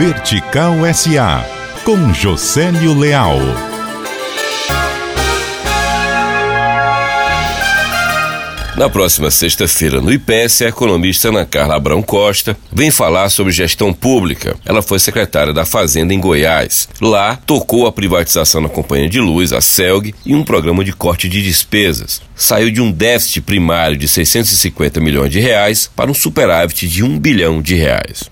Vertical SA, com Josélio Leal. Na próxima sexta-feira, no IPES, a economista Ana Carla Abrão Costa vem falar sobre gestão pública. Ela foi secretária da Fazenda em Goiás. Lá, tocou a privatização da Companhia de Luz, a CELG, e um programa de corte de despesas. Saiu de um déficit primário de 650 milhões de reais para um superávit de 1 bilhão de reais.